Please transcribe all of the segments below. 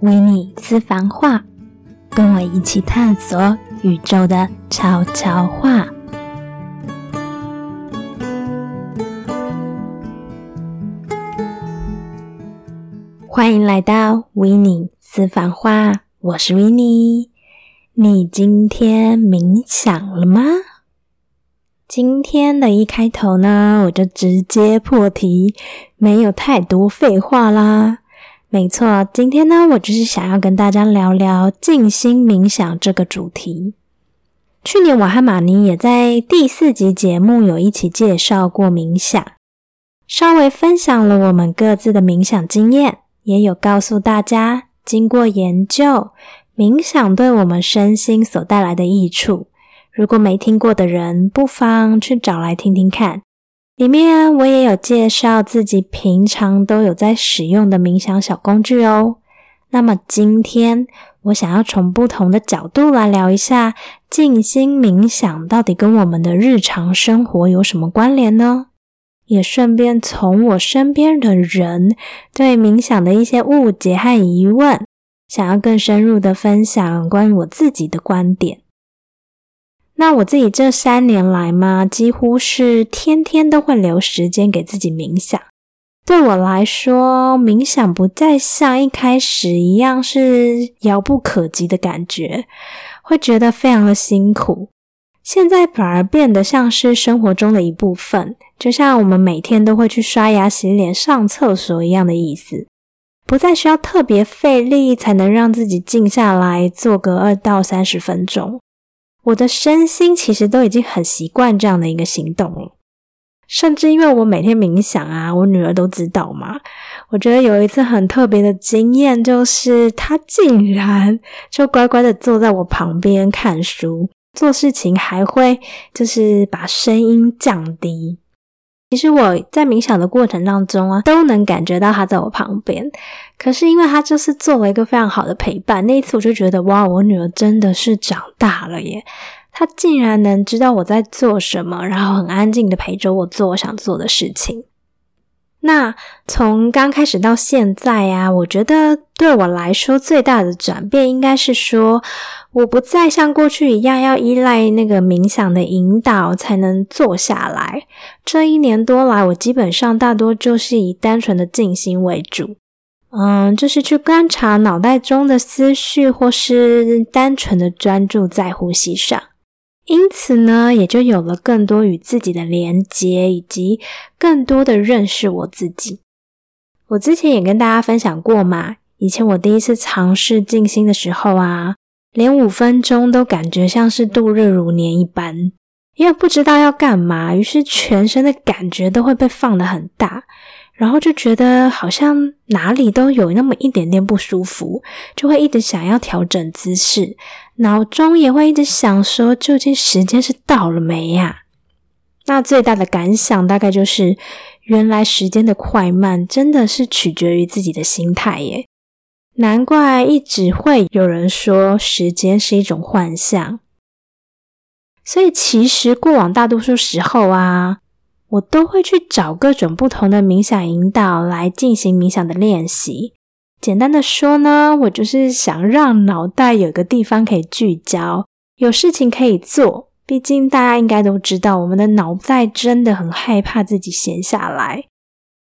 维尼私房话，跟我一起探索宇宙的悄悄话。欢迎来到维尼私房话，我是维尼。你今天冥想了吗？今天的一开头呢，我就直接破题，没有太多废话啦。没错，今天呢，我就是想要跟大家聊聊静心冥想这个主题。去年我和马尼也在第四集节目有一起介绍过冥想，稍微分享了我们各自的冥想经验，也有告诉大家，经过研究，冥想对我们身心所带来的益处。如果没听过的人，不妨去找来听听看。里面我也有介绍自己平常都有在使用的冥想小工具哦。那么今天我想要从不同的角度来聊一下静心冥想到底跟我们的日常生活有什么关联呢？也顺便从我身边的人对冥想的一些误解和疑问，想要更深入的分享关于我自己的观点。那我自己这三年来嘛，几乎是天天都会留时间给自己冥想。对我来说，冥想不再像一开始一样是遥不可及的感觉，会觉得非常的辛苦。现在反而变得像是生活中的一部分，就像我们每天都会去刷牙、洗脸、上厕所一样的意思，不再需要特别费力才能让自己静下来做个二到三十分钟。我的身心其实都已经很习惯这样的一个行动了，甚至因为我每天冥想啊，我女儿都知道嘛。我觉得有一次很特别的经验，就是她竟然就乖乖的坐在我旁边看书、做事情，还会就是把声音降低。其实我在冥想的过程当中啊，都能感觉到他在我旁边。可是因为他就是作为一个非常好的陪伴，那一次我就觉得哇，我女儿真的是长大了耶！她竟然能知道我在做什么，然后很安静的陪着我做我想做的事情。那从刚开始到现在呀，我觉得对我来说最大的转变，应该是说。我不再像过去一样要依赖那个冥想的引导才能坐下来。这一年多来，我基本上大多就是以单纯的静心为主，嗯，就是去观察脑袋中的思绪，或是单纯的专注在呼吸上。因此呢，也就有了更多与自己的连接，以及更多的认识我自己。我之前也跟大家分享过嘛，以前我第一次尝试静心的时候啊。连五分钟都感觉像是度日如年一般，因为不知道要干嘛，于是全身的感觉都会被放得很大，然后就觉得好像哪里都有那么一点点不舒服，就会一直想要调整姿势，脑中也会一直想说，究竟时间是到了没呀？那最大的感想大概就是，原来时间的快慢真的是取决于自己的心态耶。难怪一直会有人说时间是一种幻象，所以其实过往大多数时候啊，我都会去找各种不同的冥想引导来进行冥想的练习。简单的说呢，我就是想让脑袋有个地方可以聚焦，有事情可以做。毕竟大家应该都知道，我们的脑袋真的很害怕自己闲下来。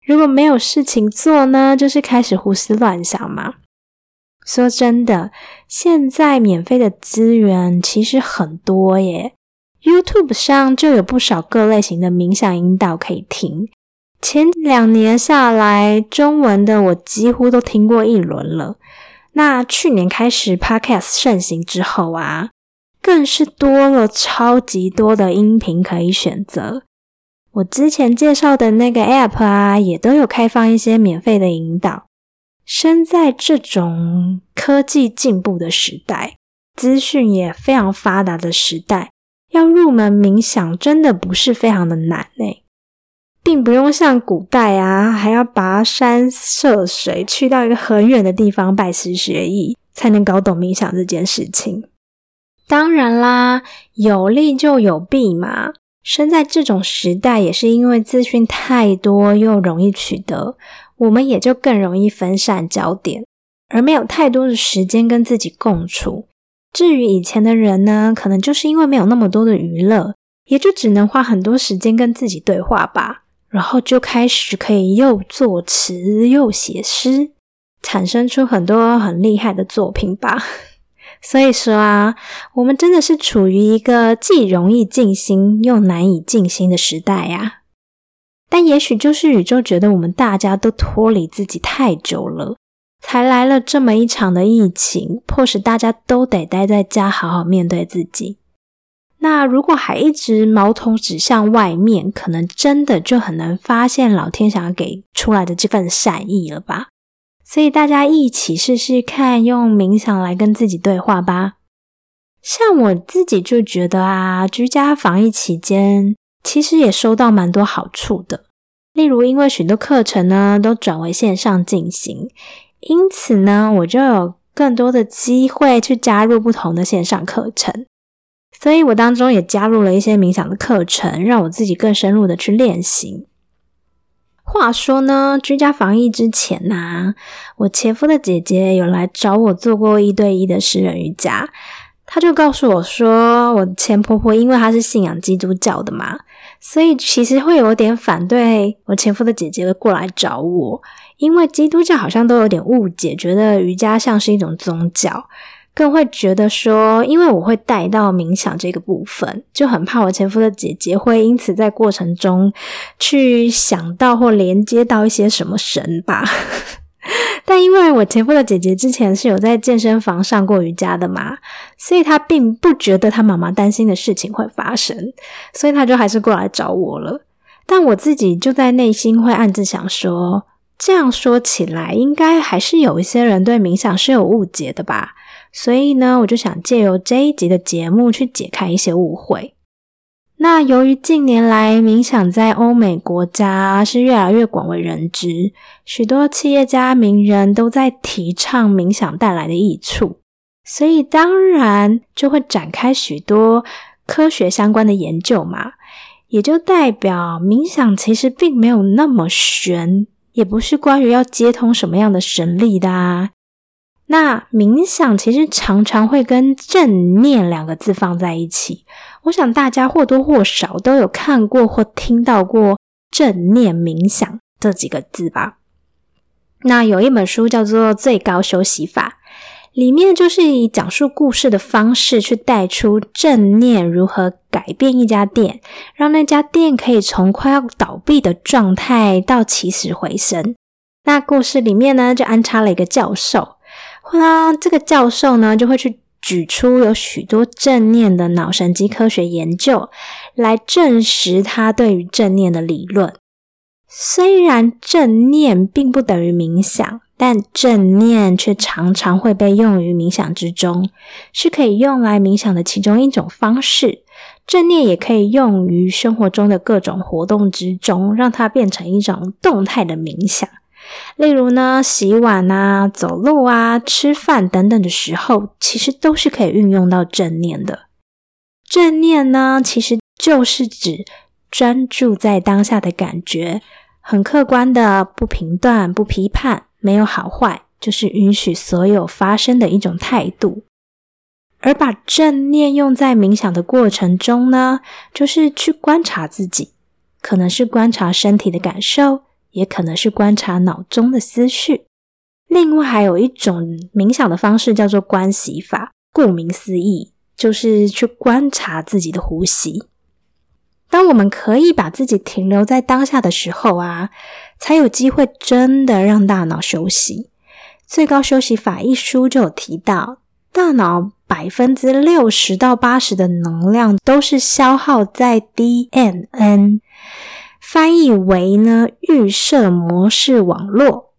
如果没有事情做呢，就是开始胡思乱想嘛。说真的，现在免费的资源其实很多耶，YouTube 上就有不少各类型的冥想引导可以听。前两年下来，中文的我几乎都听过一轮了。那去年开始 Podcast 盛行之后啊，更是多了超级多的音频可以选择。我之前介绍的那个 App 啊，也都有开放一些免费的引导。生在这种科技进步的时代，资讯也非常发达的时代，要入门冥想真的不是非常的难呢，并不用像古代啊，还要跋山涉水去到一个很远的地方拜师学艺，才能搞懂冥想这件事情。当然啦，有利就有弊嘛。生在这种时代，也是因为资讯太多又容易取得。我们也就更容易分散焦点，而没有太多的时间跟自己共处。至于以前的人呢，可能就是因为没有那么多的娱乐，也就只能花很多时间跟自己对话吧。然后就开始可以又作词又写诗，产生出很多很厉害的作品吧。所以说啊，我们真的是处于一个既容易静心又难以静心的时代呀。但也许就是宇宙觉得我们大家都脱离自己太久了。才来了这么一场的疫情，迫使大家都得待在家，好好面对自己。那如果还一直矛头指向外面，可能真的就很难发现老天想要给出来的这份善意了吧？所以大家一起试试看，用冥想来跟自己对话吧。像我自己就觉得啊，居家防疫期间，其实也收到蛮多好处的。例如，因为许多课程呢都转为线上进行。因此呢，我就有更多的机会去加入不同的线上课程，所以我当中也加入了一些冥想的课程，让我自己更深入的去练习。话说呢，居家防疫之前呢，我前夫的姐姐有来找我做过一对一的私人瑜伽，她就告诉我说，我前婆婆因为她是信仰基督教的嘛，所以其实会有点反对我前夫的姐姐过来找我。因为基督教好像都有点误解，觉得瑜伽像是一种宗教，更会觉得说，因为我会带到冥想这个部分，就很怕我前夫的姐姐会因此在过程中去想到或连接到一些什么神吧。但因为我前夫的姐姐之前是有在健身房上过瑜伽的嘛，所以她并不觉得她妈妈担心的事情会发生，所以她就还是过来找我了。但我自己就在内心会暗自想说。这样说起来，应该还是有一些人对冥想是有误解的吧？所以呢，我就想借由这一集的节目去解开一些误会。那由于近年来冥想在欧美国家是越来越广为人知，许多企业家名人都在提倡冥想带来的益处，所以当然就会展开许多科学相关的研究嘛，也就代表冥想其实并没有那么玄。也不是关于要接通什么样的神力的啊。那冥想其实常常会跟正念两个字放在一起。我想大家或多或少都有看过或听到过正念冥想这几个字吧。那有一本书叫做《最高休息法》。里面就是以讲述故事的方式去带出正念如何改变一家店，让那家店可以从快要倒闭的状态到起死回生。那故事里面呢，就安插了一个教授，那这个教授呢，就会去举出有许多正念的脑神经科学研究，来证实他对于正念的理论。虽然正念并不等于冥想。但正念却常常会被用于冥想之中，是可以用来冥想的其中一种方式。正念也可以用于生活中的各种活动之中，让它变成一种动态的冥想。例如呢，洗碗啊、走路啊、吃饭等等的时候，其实都是可以运用到正念的。正念呢，其实就是指专注在当下的感觉，很客观的，不评断、不批判。没有好坏，就是允许所有发生的一种态度。而把正念用在冥想的过程中呢，就是去观察自己，可能是观察身体的感受，也可能是观察脑中的思绪。另外，还有一种冥想的方式叫做观息法，顾名思义，就是去观察自己的呼吸。当我们可以把自己停留在当下的时候啊。才有机会真的让大脑休息。最高休息法一书就有提到，大脑百分之六十到八十的能量都是消耗在 DNN，翻译为呢预设模式网络，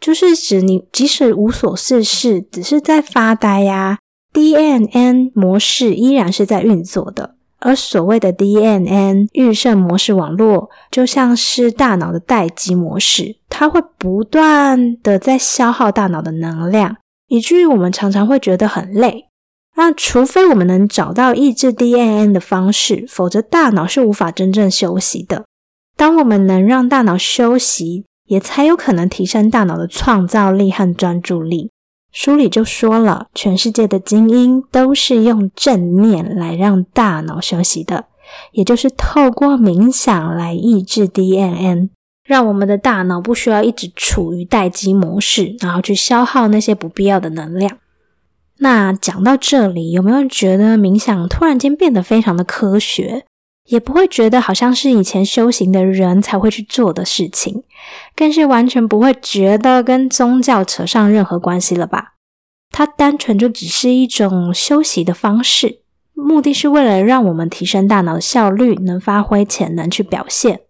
就是指你即使无所事事，只是在发呆呀，DNN 模式依然是在运作的。而所谓的 DNN 预设模式网络，就像是大脑的待机模式，它会不断的在消耗大脑的能量，以至于我们常常会觉得很累。那除非我们能找到抑制 DNN 的方式，否则大脑是无法真正休息的。当我们能让大脑休息，也才有可能提升大脑的创造力和专注力，书里就说了，全世界的精英都是用正念来让大脑休息的，也就是透过冥想来抑制 DNN，让我们的大脑不需要一直处于待机模式，然后去消耗那些不必要的能量。那讲到这里，有没有觉得冥想突然间变得非常的科学？也不会觉得好像是以前修行的人才会去做的事情，更是完全不会觉得跟宗教扯上任何关系了吧？它单纯就只是一种休息的方式，目的是为了让我们提升大脑的效率，能发挥潜能去表现。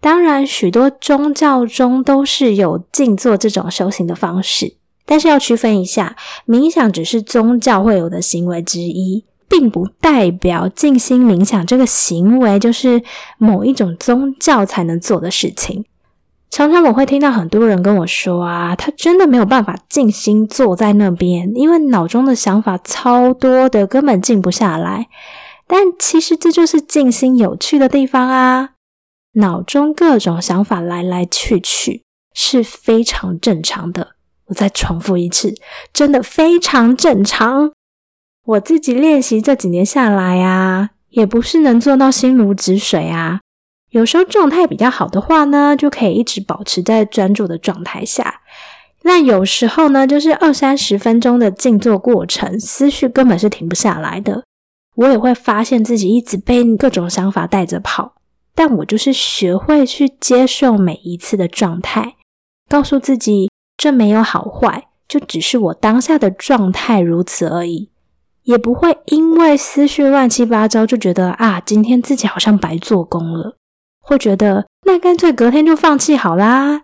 当然，许多宗教中都是有静坐这种修行的方式，但是要区分一下，冥想只是宗教会有的行为之一。并不代表静心冥想这个行为就是某一种宗教才能做的事情。常常我会听到很多人跟我说啊，他真的没有办法静心坐在那边，因为脑中的想法超多的，根本静不下来。但其实这就是静心有趣的地方啊！脑中各种想法来来去去是非常正常的。我再重复一次，真的非常正常。我自己练习这几年下来啊，也不是能做到心如止水啊。有时候状态比较好的话呢，就可以一直保持在专注的状态下。那有时候呢，就是二三十分钟的静坐过程，思绪根本是停不下来的。我也会发现自己一直被各种想法带着跑，但我就是学会去接受每一次的状态，告诉自己这没有好坏，就只是我当下的状态如此而已。也不会因为思绪乱七八糟就觉得啊，今天自己好像白做工了，会觉得那干脆隔天就放弃好啦。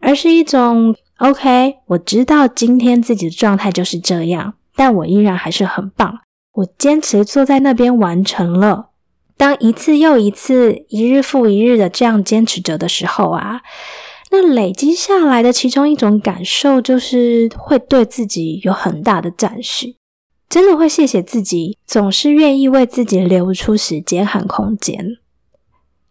而是一种 OK，我知道今天自己的状态就是这样，但我依然还是很棒。我坚持坐在那边完成了。当一次又一次、一日复一日的这样坚持着的时候啊，那累积下来的其中一种感受就是会对自己有很大的赞许。真的会谢谢自己，总是愿意为自己留出时间和空间。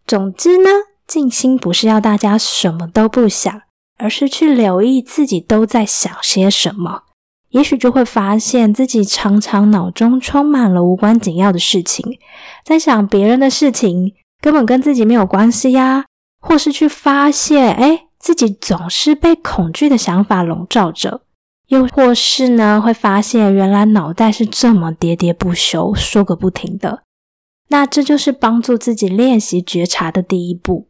总之呢，静心不是要大家什么都不想，而是去留意自己都在想些什么。也许就会发现自己常常脑中充满了无关紧要的事情，在想别人的事情，根本跟自己没有关系呀。或是去发现，哎，自己总是被恐惧的想法笼罩着。又或是呢，会发现原来脑袋是这么喋喋不休、说个不停的。那这就是帮助自己练习觉察的第一步。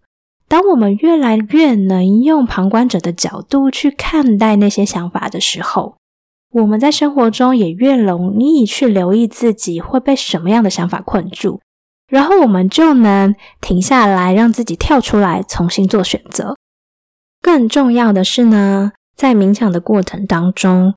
当我们越来越能用旁观者的角度去看待那些想法的时候，我们在生活中也越容易去留意自己会被什么样的想法困住，然后我们就能停下来，让自己跳出来，重新做选择。更重要的是呢。在冥想的过程当中，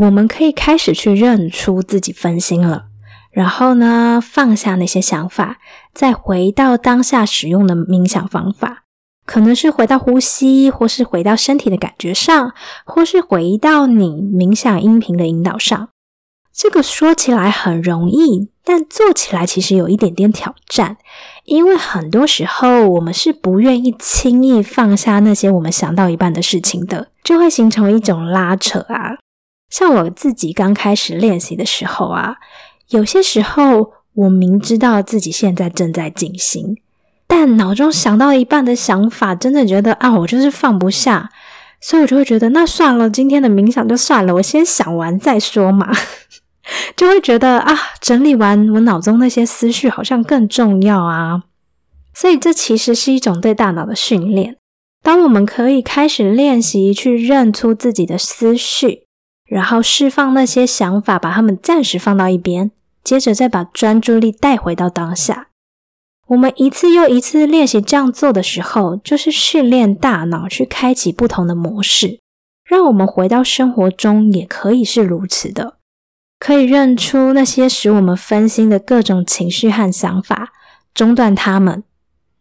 我们可以开始去认出自己分心了，然后呢，放下那些想法，再回到当下使用的冥想方法，可能是回到呼吸，或是回到身体的感觉上，或是回到你冥想音频的引导上。这个说起来很容易，但做起来其实有一点点挑战，因为很多时候我们是不愿意轻易放下那些我们想到一半的事情的，就会形成一种拉扯啊。像我自己刚开始练习的时候啊，有些时候我明知道自己现在正在进行，但脑中想到一半的想法，真的觉得啊，我就是放不下，所以我就会觉得那算了，今天的冥想就算了，我先想完再说嘛。就会觉得啊，整理完我脑中那些思绪好像更重要啊，所以这其实是一种对大脑的训练。当我们可以开始练习去认出自己的思绪，然后释放那些想法，把它们暂时放到一边，接着再把专注力带回到当下。我们一次又一次练习这样做的时候，就是训练大脑去开启不同的模式，让我们回到生活中也可以是如此的。可以认出那些使我们分心的各种情绪和想法，中断它们，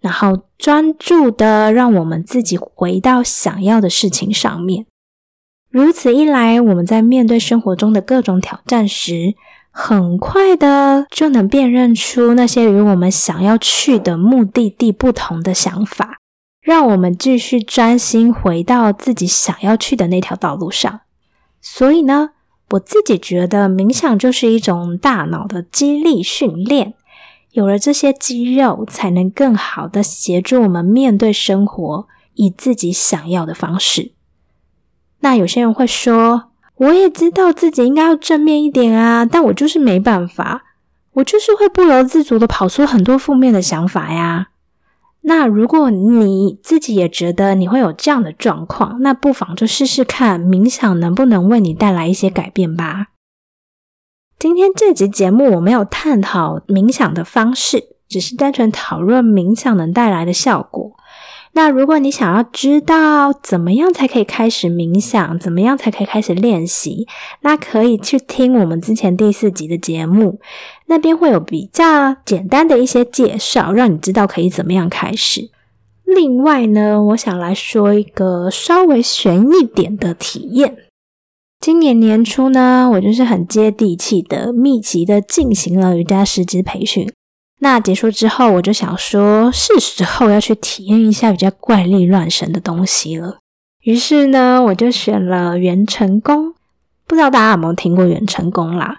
然后专注的让我们自己回到想要的事情上面。如此一来，我们在面对生活中的各种挑战时，很快的就能辨认出那些与我们想要去的目的地不同的想法，让我们继续专心回到自己想要去的那条道路上。所以呢，我自己觉得冥想就是一种大脑的肌力训练。有了这些肌肉，才能更好的协助我们面对生活，以自己想要的方式。那有些人会说，我也知道自己应该要正面一点啊，但我就是没办法，我就是会不由自主的跑出很多负面的想法呀。那如果你自己也觉得你会有这样的状况，那不妨就试试看冥想能不能为你带来一些改变吧。今天这集节目我没有探讨冥想的方式，只是单纯讨论冥想能带来的效果。那如果你想要知道怎么样才可以开始冥想，怎么样才可以开始练习，那可以去听我们之前第四集的节目，那边会有比较简单的一些介绍，让你知道可以怎么样开始。另外呢，我想来说一个稍微悬一点的体验。今年年初呢，我就是很接地气的、密集的进行了瑜伽师资培训。那结束之后，我就想说，是时候要去体验一下比较怪力乱神的东西了。于是呢，我就选了元成功。不知道大家有没有听过元成功啦？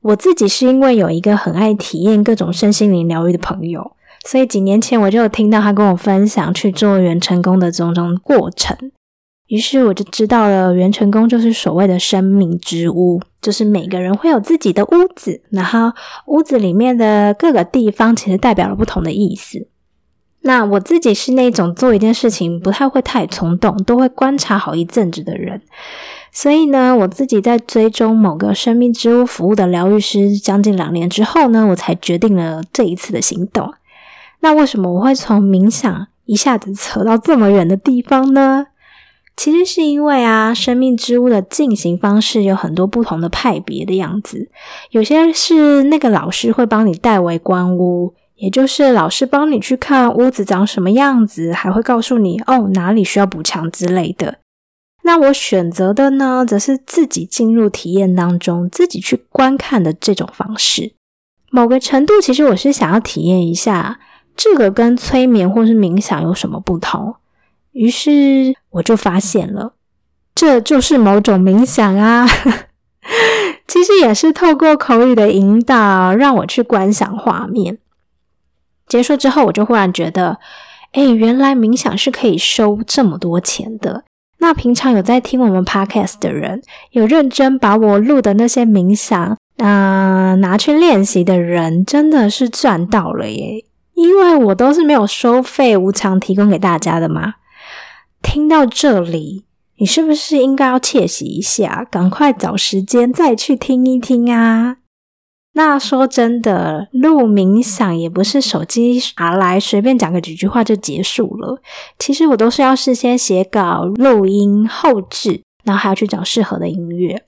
我自己是因为有一个很爱体验各种身心灵疗愈的朋友，所以几年前我就有听到他跟我分享去做元成功的种种过程。于是我就知道了，元成功就是所谓的生命之屋，就是每个人会有自己的屋子，然后屋子里面的各个地方其实代表了不同的意思。那我自己是那种做一件事情不太会太冲动，都会观察好一阵子的人，所以呢，我自己在追踪某个生命之屋服务的疗愈师将近两年之后呢，我才决定了这一次的行动。那为什么我会从冥想一下子扯到这么远的地方呢？其实是因为啊，生命之屋的进行方式有很多不同的派别的样子。有些是那个老师会帮你代为观屋，也就是老师帮你去看屋子长什么样子，还会告诉你哦哪里需要补强之类的。那我选择的呢，则是自己进入体验当中，自己去观看的这种方式。某个程度，其实我是想要体验一下这个跟催眠或是冥想有什么不同。于是我就发现了，这就是某种冥想啊！其实也是透过口语的引导，让我去观想画面。结束之后，我就忽然觉得，哎，原来冥想是可以收这么多钱的。那平常有在听我们 podcast 的人，有认真把我录的那些冥想，啊，拿去练习的人，真的是赚到了耶！因为我都是没有收费、无偿提供给大家的嘛。听到这里，你是不是应该要窃喜一下？赶快找时间再去听一听啊！那说真的，录冥想也不是手机拿来随便讲个几句话就结束了。其实我都是要事先写稿、录音、后置，然后还要去找适合的音乐。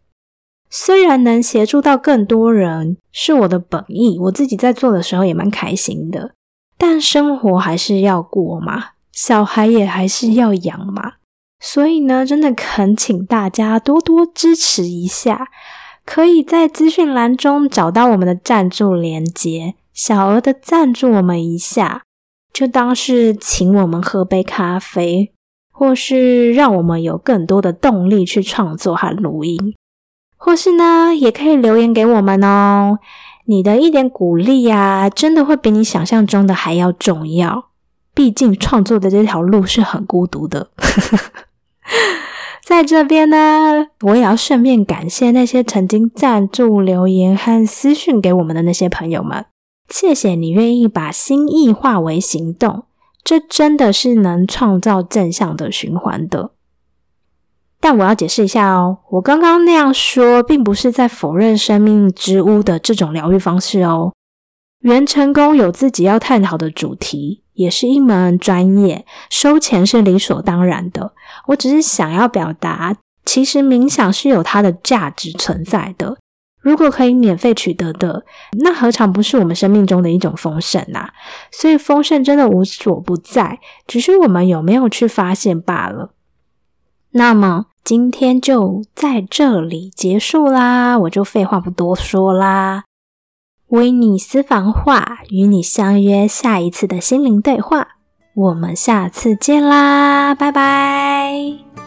虽然能协助到更多人是我的本意，我自己在做的时候也蛮开心的，但生活还是要过嘛。小孩也还是要养嘛，所以呢，真的恳请大家多多支持一下，可以在资讯栏中找到我们的赞助连接，小额的赞助我们一下，就当是请我们喝杯咖啡，或是让我们有更多的动力去创作和录音，或是呢，也可以留言给我们哦。你的一点鼓励啊，真的会比你想象中的还要重要。毕竟创作的这条路是很孤独的，在这边呢，我也要顺便感谢那些曾经赞助、留言和私讯给我们的那些朋友们，谢谢你愿意把心意化为行动，这真的是能创造正向的循环的。但我要解释一下哦，我刚刚那样说，并不是在否认生命之屋的这种疗愈方式哦。原成功有自己要探讨的主题，也是一门专业，收钱是理所当然的。我只是想要表达，其实冥想是有它的价值存在的。如果可以免费取得的，那何尝不是我们生命中的一种丰盛啊？所以丰盛真的无所不在，只是我们有没有去发现罢了。那么今天就在这里结束啦，我就废话不多说啦。维尼私房话，与你相约下一次的心灵对话，我们下次见啦，拜拜。